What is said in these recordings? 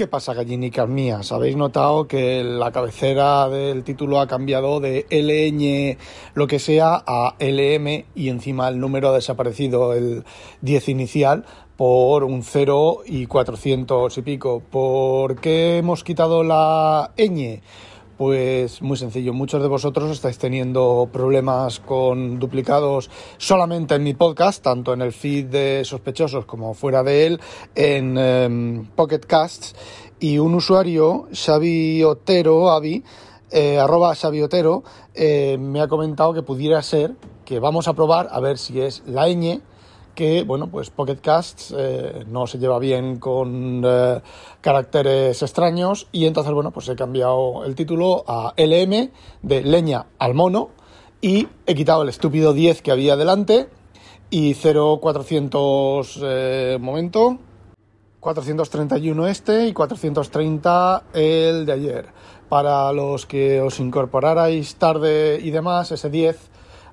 ¿Qué pasa, gallinicas mías? ¿Habéis notado que la cabecera del título ha cambiado de LN lo que sea a LM y encima el número ha desaparecido el 10 inicial por un 0 y 400 y pico? ¿Por qué hemos quitado la ñ? Pues muy sencillo, muchos de vosotros estáis teniendo problemas con duplicados solamente en mi podcast, tanto en el feed de sospechosos como fuera de él, en em, Pocket Casts, y un usuario, Xavi Otero, Avi, eh, arroba Xavi Otero, eh, me ha comentado que pudiera ser que vamos a probar a ver si es la ñ que, bueno, pues Pocket Casts eh, no se lleva bien con eh, caracteres extraños y entonces, bueno, pues he cambiado el título a LM de leña al mono y he quitado el estúpido 10 que había delante y 0400 eh, momento 431 este y 430 el de ayer. Para los que os incorporarais tarde y demás, ese 10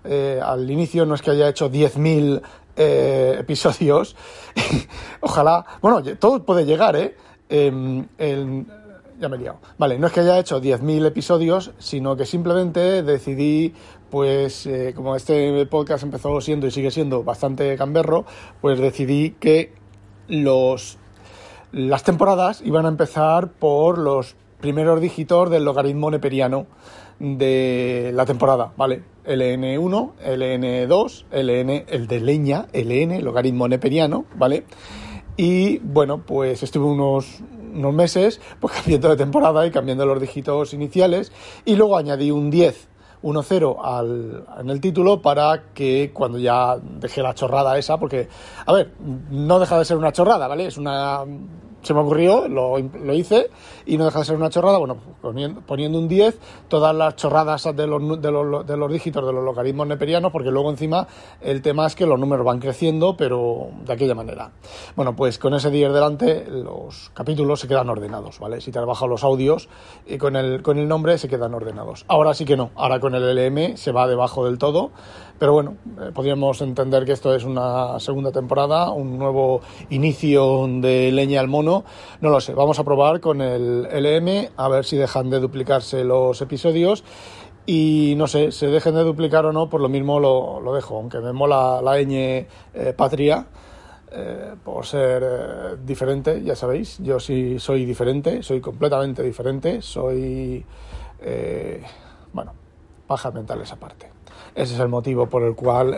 eh, al inicio no es que haya hecho 10.000 eh, episodios. Ojalá. Bueno, todo puede llegar, ¿eh? Em, ya me he liado. Vale, no es que haya hecho 10.000 episodios, sino que simplemente decidí, pues, eh, como este podcast empezó siendo y sigue siendo bastante camberro, pues decidí que los las temporadas iban a empezar por los primeros dígitos del logaritmo neperiano de la temporada, ¿vale? LN1, LN2, LN, el de leña, LN, logaritmo neperiano, ¿vale? Y bueno, pues estuve unos, unos meses pues cambiando de temporada y cambiando los dígitos iniciales y luego añadí un 10 1-0 en el título para que cuando ya dejé la chorrada esa, porque, a ver, no deja de ser una chorrada, ¿vale? Es una se me ocurrió, lo, lo, hice y no deja de ser una chorrada. Bueno, poniendo, poniendo un 10, todas las chorradas de los, de, los, de los dígitos de los logaritmos neperianos, porque luego encima el tema es que los números van creciendo, pero de aquella manera. Bueno, pues con ese 10 delante, los capítulos se quedan ordenados, ¿vale? Si te has bajado los audios y con el, con el nombre se quedan ordenados. Ahora sí que no, ahora con el LM se va debajo del todo, pero bueno, eh, podríamos entender que esto es una segunda temporada, un nuevo inicio de leña al mono no lo sé, vamos a probar con el LM a ver si dejan de duplicarse los episodios y no sé, se dejen de duplicar o no, por lo mismo lo, dejo, aunque me mola la ñ eh, patria. Eh, por ser eh, diferente, ya sabéis, yo sí soy diferente, soy completamente diferente, soy, bueno, paja mental esa parte. Ese es el motivo por el cual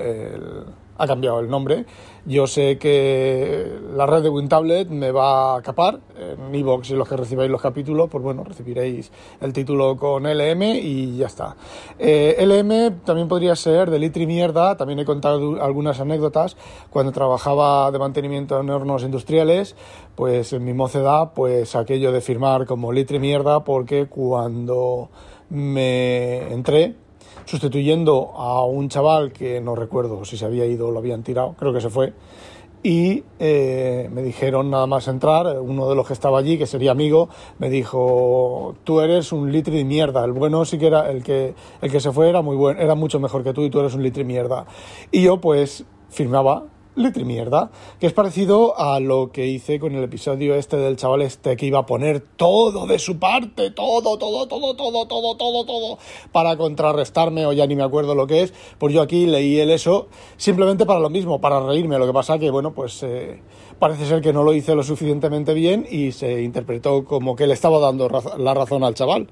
ha cambiado el nombre. Yo sé que la red de WinTablet me va a capar. En iVoox y los que recibáis los capítulos, pues bueno, recibiréis el título con LM y ya está. Eh, LM también podría ser de litri mierda. También he contado algunas anécdotas. Cuando trabajaba de mantenimiento en hornos industriales, pues en mi mocedad, pues aquello de firmar como litri mierda, porque cuando me entré, sustituyendo a un chaval que no recuerdo si se había ido o lo habían tirado, creo que se fue, y eh, me dijeron nada más entrar, uno de los que estaba allí, que sería amigo, me dijo, tú eres un litri de mierda, el bueno sí que era, el que, el que se fue era muy bueno, era mucho mejor que tú y tú eres un litri mierda. Y yo pues firmaba letra mierda, que es parecido a lo que hice con el episodio este del chaval este que iba a poner todo de su parte, todo, todo, todo, todo, todo, todo, todo, para contrarrestarme, o ya ni me acuerdo lo que es, pues yo aquí leí el eso simplemente para lo mismo, para reírme, lo que pasa que, bueno, pues eh, parece ser que no lo hice lo suficientemente bien y se interpretó como que le estaba dando la razón al chaval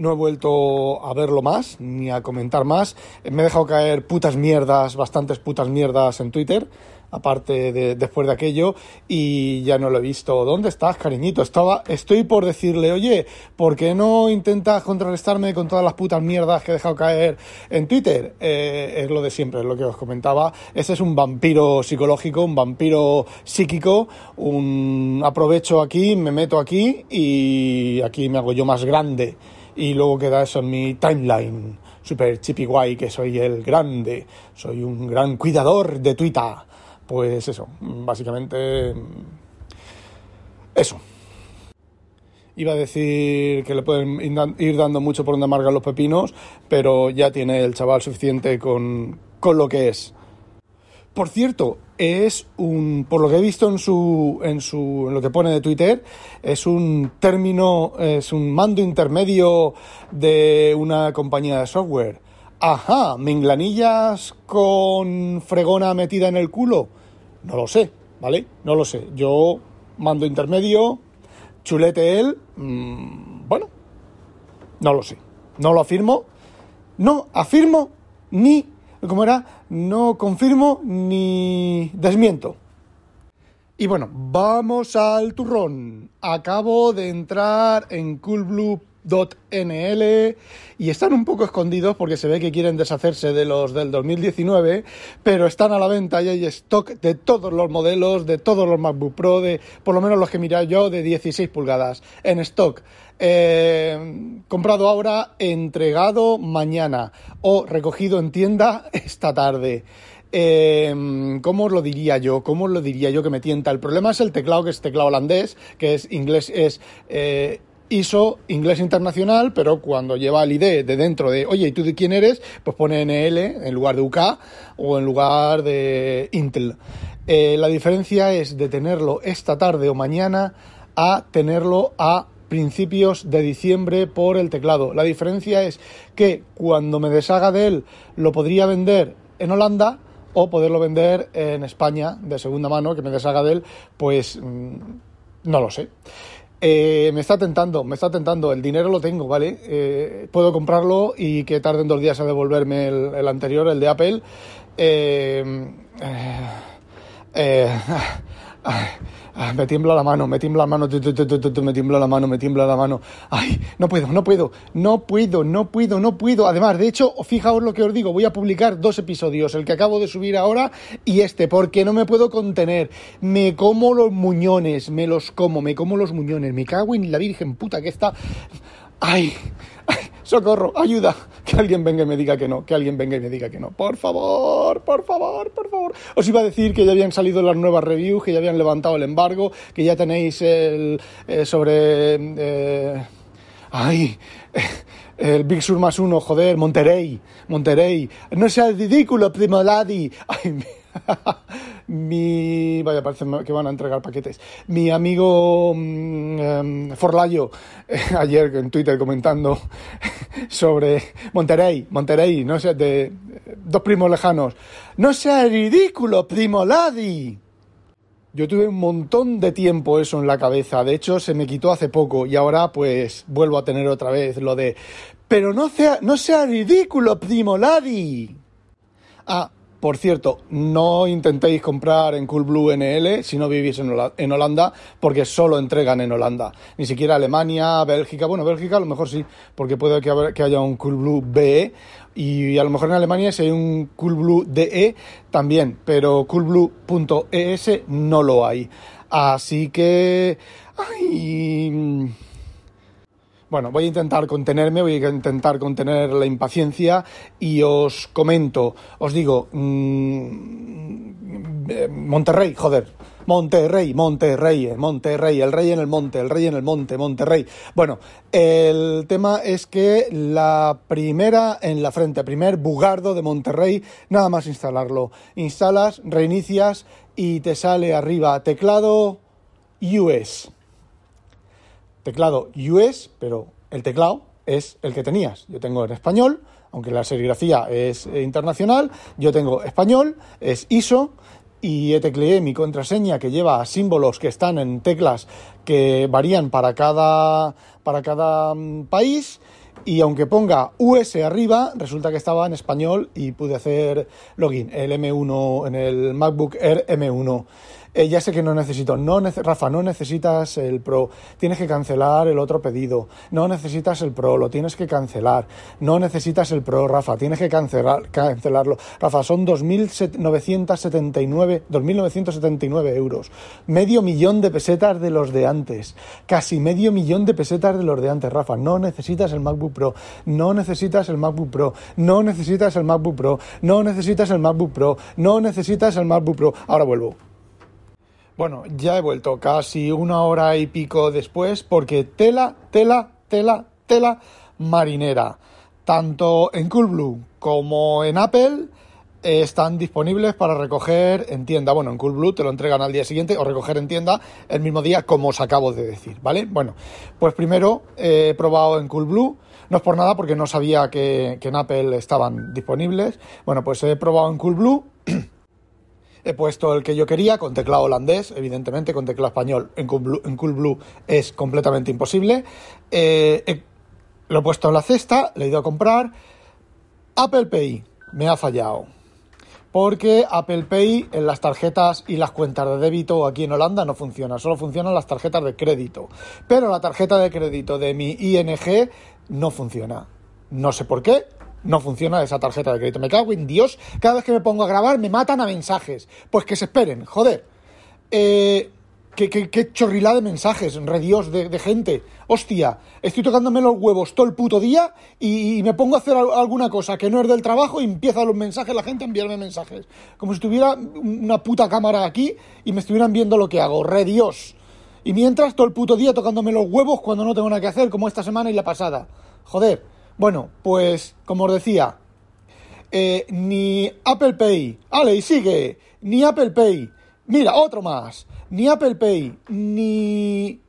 no he vuelto a verlo más, ni a comentar más. Me he dejado caer putas mierdas, bastantes putas mierdas en Twitter. aparte de después de aquello, y ya no lo he visto. ¿Dónde estás, cariñito? Estaba, estoy por decirle, oye, ¿por qué no intentas contrarrestarme con todas las putas mierdas que he dejado caer en Twitter? Eh, es lo de siempre, es lo que os comentaba. Ese es un vampiro psicológico, un vampiro psíquico, un aprovecho aquí, me meto aquí y aquí me hago yo más grande. Y luego queda eso en mi timeline super chippy guay, que soy el grande, soy un gran cuidador de Twitter. Pues eso, básicamente eso. Iba a decir que le pueden ir dando mucho por donde amargan los pepinos, pero ya tiene el chaval suficiente con, con lo que es. Por cierto, es un, por lo que he visto en su, en su, en lo que pone de Twitter, es un término, es un mando intermedio de una compañía de software. Ajá, minglanillas con fregona metida en el culo. No lo sé, ¿vale? No lo sé. Yo mando intermedio, chulete él, mmm, bueno, no lo sé. No lo afirmo, no afirmo ni como era, no confirmo ni desmiento. Y bueno, vamos al turrón. Acabo de entrar en coolblue.nl y están un poco escondidos porque se ve que quieren deshacerse de los del 2019, pero están a la venta y hay stock de todos los modelos, de todos los MacBook Pro, de por lo menos los que miré yo de 16 pulgadas en stock. Eh, comprado ahora, entregado mañana o recogido en tienda esta tarde. Eh, ¿Cómo os lo diría yo? ¿Cómo os lo diría yo que me tienta? El problema es el teclado, que es teclado holandés, que es inglés, es eh, ISO, inglés internacional, pero cuando lleva el ID de dentro de, oye, ¿y tú de quién eres? Pues pone NL en lugar de UK o en lugar de Intel. la diferencia es de tenerlo esta tarde o mañana a tenerlo a principios de diciembre por el teclado. La diferencia es que cuando me deshaga de él lo podría vender en Holanda o poderlo vender en España de segunda mano, que me deshaga de él, pues mm, no lo sé. Eh, me está tentando, me está tentando, el dinero lo tengo, ¿vale? Eh, puedo comprarlo y que tarden dos días a devolverme el, anterior, el de Apple. Eh, Ah, me tiembla la mano, me tiembla la mano, me tiembla la mano, me tiembla la mano. Ay, no puedo, no puedo, no puedo, no puedo, no puedo. Además, de hecho, fijaos lo que os digo, voy a publicar dos episodios, el que acabo de subir ahora y este, porque no me puedo contener. Me como los muñones, me los como, me como los muñones, me cago en la Virgen puta que está... Ay, socorro, ayuda, que alguien venga y me diga que no, que alguien venga y me diga que no. Por favor, por favor, por favor. Os iba a decir que ya habían salido las nuevas reviews, que ya habían levantado el embargo, que ya tenéis el eh, sobre... Eh, ay, el Big Sur más uno, joder, Monterrey, Monterrey. No sea ridículo, primo Ladi. Ay, mi. Vaya, parece que van a entregar paquetes. Mi amigo em, Forlayo, ayer en Twitter comentando sobre Monterrey, Monterrey, no sé, de dos primos lejanos. No sea ridículo, primo Ladi. Yo tuve un montón de tiempo eso en la cabeza, de hecho se me quitó hace poco y ahora pues vuelvo a tener otra vez lo de pero no sea, no sea ridículo, primo Ladi. Ah, por cierto, no intentéis comprar en Coolblue NL si no vivís en Holanda, porque solo entregan en Holanda. Ni siquiera Alemania, Bélgica. Bueno, Bélgica a lo mejor sí, porque puede que haya un Coolblue BE. Y a lo mejor en Alemania si hay un Coolblue DE también, pero coolblue.es no lo hay. Así que... Ay, bueno, voy a intentar contenerme, voy a intentar contener la impaciencia y os comento, os digo, mmm, Monterrey, joder, Monterrey, Monterrey, eh, Monterrey, el rey en el monte, el rey en el monte, Monterrey. Bueno, el tema es que la primera en la frente, primer bugardo de Monterrey, nada más instalarlo. Instalas, reinicias y te sale arriba teclado US teclado US, pero el teclado es el que tenías. Yo tengo en español, aunque la serigrafía es internacional, yo tengo español, es ISO, y tecleé mi contraseña que lleva símbolos que están en teclas que varían para cada, para cada mm, país y aunque ponga US arriba, resulta que estaba en español y pude hacer login, el M1 en el MacBook Air M1. Eh, ya sé que no necesito. No Rafa, no necesitas el Pro. Tienes que cancelar el otro pedido. No necesitas el Pro, lo tienes que cancelar. No necesitas el Pro, Rafa, tienes que cancelar, cancelarlo. Rafa, son 2.979, 2.979 euros. Medio millón de pesetas de los de antes. Casi medio millón de pesetas de los de antes, Rafa. No necesitas el MacBook Pro. No necesitas el MacBook Pro. No necesitas el MacBook Pro. No necesitas el MacBook Pro. No necesitas el MacBook Pro. Ahora vuelvo. Bueno, ya he vuelto casi una hora y pico después porque tela, tela, tela, tela marinera. Tanto en Coolblue como en Apple están disponibles para recoger en tienda. Bueno, en Coolblue te lo entregan al día siguiente o recoger en tienda el mismo día, como os acabo de decir, ¿vale? Bueno, pues primero he probado en Coolblue. No es por nada porque no sabía que, que en Apple estaban disponibles. Bueno, pues he probado en Coolblue. He puesto el que yo quería con teclado holandés, evidentemente con teclado español en Coolblue, es completamente imposible. Eh, lo he puesto en la cesta, le he ido a comprar. Apple Pay me ha fallado. Porque Apple Pay en las tarjetas y las cuentas de débito aquí en Holanda no funciona, solo funcionan las tarjetas de crédito. Pero la tarjeta de crédito de mi ING no funciona. No sé por qué, no funciona esa tarjeta de crédito. Me cago en Dios. Cada vez que me pongo a grabar me matan a mensajes. Pues que se esperen, joder. Eh, qué, chorrilada de mensajes, re Dios, de, gente. Hostia, estoy tocándome los huevos todo el puto día y, me pongo a hacer alguna cosa que no es del trabajo y empieza los mensajes, la gente a enviarme mensajes. Como si tuviera una puta cámara aquí y me estuvieran viendo lo que hago. Re Dios. Y mientras todo el puto día tocándome los huevos cuando no tengo nada que hacer, como esta semana y la pasada. Joder. Bueno, pues como os decía, eh, ni Apple Pay, ale, y sigue, ni Apple Pay, mira, otro más, ni Apple Pay, ni,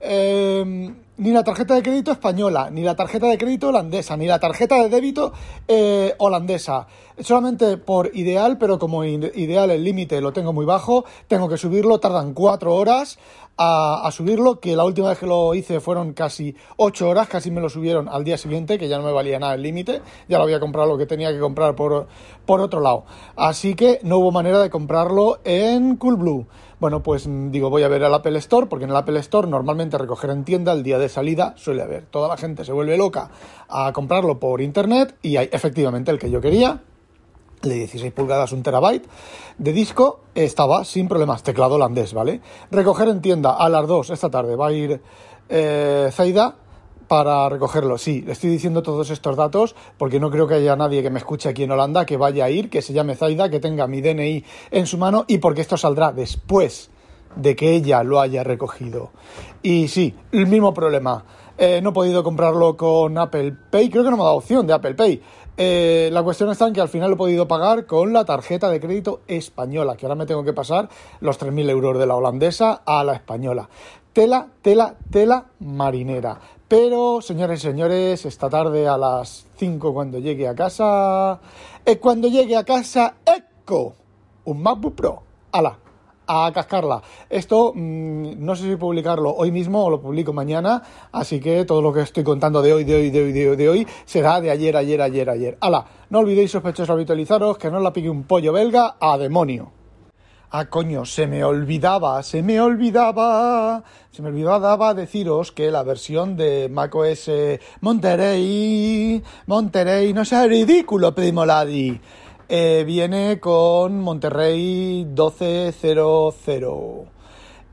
em, ni la tarjeta de crédito española, ni la tarjeta de crédito holandesa, ni la tarjeta de débito eh, holandesa. Solamente por ideal, pero como ideal el límite lo tengo muy bajo, tengo que subirlo, tardan cuatro horas a, subirlo, que la última vez que lo hice fueron casi 8 horas, casi me lo subieron al día siguiente, que ya no me valía nada el límite, ya lo había comprado lo que tenía que comprar por, por otro lado. Así que no hubo manera de comprarlo en Coolblue. Bueno, pues mm, digo, voy a ver al Apple Store, porque en el Apple Store normalmente recoger en tienda el día de salida suele haber. Toda la gente se vuelve loca a comprarlo por internet y hay efectivamente el que yo quería, de 16 pulgadas, un terabyte de disco, estaba sin problemas, teclado holandés, ¿vale? Recoger en tienda a las 2 esta tarde, va a ir eh, Zaida para recogerlo. Sí, le estoy diciendo todos estos datos porque no creo que haya nadie que me escuche aquí en Holanda que vaya a ir, que se llame Zaida, que tenga mi DNI en su mano y porque esto saldrá después de que ella lo haya recogido. Y sí, el mismo problema. Eh, no he podido comprarlo con Apple Pay, creo que no me ha dado opción de Apple Pay. Eh, la cuestión está en que al final lo he podido pagar con la tarjeta de crédito española, que ahora me tengo que pasar los 3.000 euros de la holandesa a la española. Tela, tela, tela marinera. Pero, señores y señores, esta tarde a las 5 cuando llegue a casa, es cuando llegue a casa, ¡eco! Un MacBook Pro. ¡Hala! a cascarla. Esto mm, no sé si publicarlo hoy mismo o lo publico mañana, así que todo lo que estoy contando de hoy, de hoy, de hoy, de hoy, de hoy será de ayer, ayer, ayer, ayer. ¡Hala! No olvidéis sospechosos habitualizaros que no la pique un pollo belga a demonio. Ah, coño, se me olvidaba, se me olvidaba, se me olvidaba deciros que la versión de macOS Monterey, Monterey, no sea ridículo, Primoladi eh, viene con Monterrey 1200.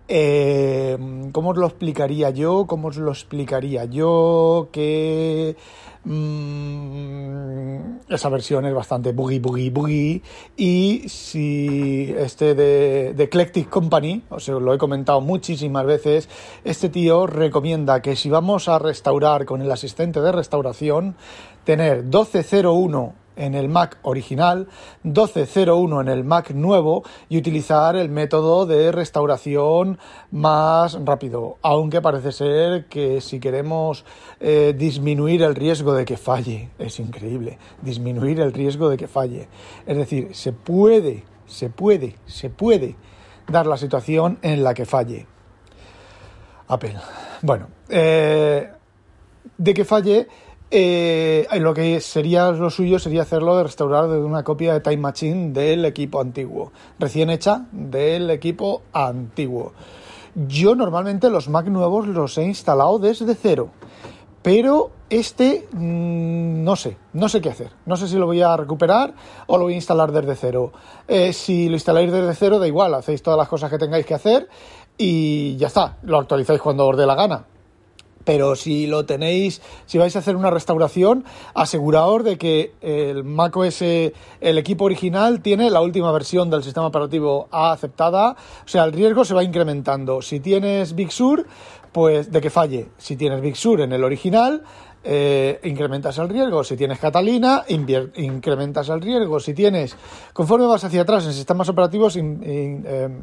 Eh, ¿Cómo os lo explicaría yo? ¿Cómo os lo explicaría yo? Que mm, esa versión es bastante boogie, boogie, boogie. Y si este de, de Eclectic Company, os lo he comentado muchísimas veces, este tío recomienda que si vamos a restaurar con el asistente de restauración, tener 1201 en el Mac original, 12.01 en el Mac nuevo y utilizar el método de restauración más rápido, aunque parece ser que si queremos eh, disminuir el riesgo de que falle, es increíble, disminuir el riesgo de que falle. Es decir, se puede, se puede, se puede dar la situación en la que falle. Apple. Bueno, eh, de que falle Eh, lo que sería lo suyo sería hacerlo de restaurar desde una copia de Time Machine del equipo antiguo, recién hecha del equipo antiguo. Yo normalmente los Mac nuevos los he instalado desde cero, pero este mm, no sé, no sé qué hacer. No sé si lo voy a recuperar o lo voy a instalar desde cero. Eh, si lo instaláis desde cero, da igual, hacéis todas las cosas que tengáis que hacer y ya está, lo actualizáis cuando os dé la gana pero si lo tenéis, si vais a hacer una restauración, aseguraos de que el macOS, el equipo original, tiene la última versión del sistema operativo aceptada, o sea, el riesgo se va incrementando. Si tienes Big Sur, pues de que falle. Si tienes Big Sur en el original, eh, incrementas el riesgo. Si tienes Catalina, incrementas el riesgo. Si tienes, conforme vas hacia atrás en sistemas operativos, em,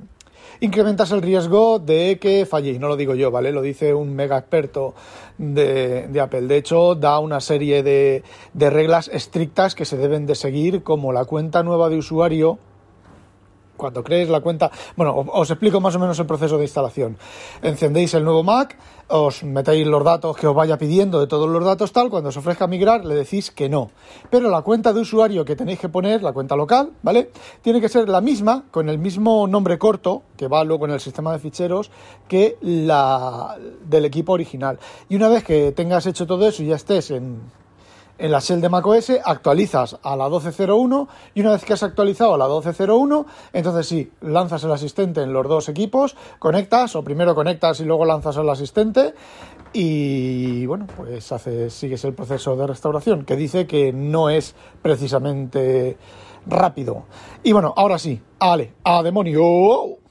incrementas el riesgo de que falle. Y no lo digo yo, ¿vale? Lo dice un mega experto de, Apple. De hecho, da una serie de, de reglas estrictas que se deben de seguir, como la cuenta nueva de usuario cuando creéis la cuenta, bueno, os explico más o menos el proceso de instalación. Encendéis el nuevo Mac, os metéis los datos que os vaya pidiendo de todos los datos tal, cuando os ofrezca migrar le decís que no. Pero la cuenta de usuario que tenéis que poner, la cuenta local, ¿vale? Tiene que ser la misma, con el mismo nombre corto, que va luego en el sistema de ficheros, que la del equipo original. Y una vez que tengas hecho todo eso y ya estés en en la shell de macOS actualizas a la 12.01 y una vez que has actualizado a la 12.01, entonces sí, lanzas el asistente en los dos equipos, conectas o primero conectas y luego lanzas al asistente y bueno, pues haces, sigues el proceso de restauración que dice que no es precisamente rápido. Y bueno, ahora sí, ale, a demonio.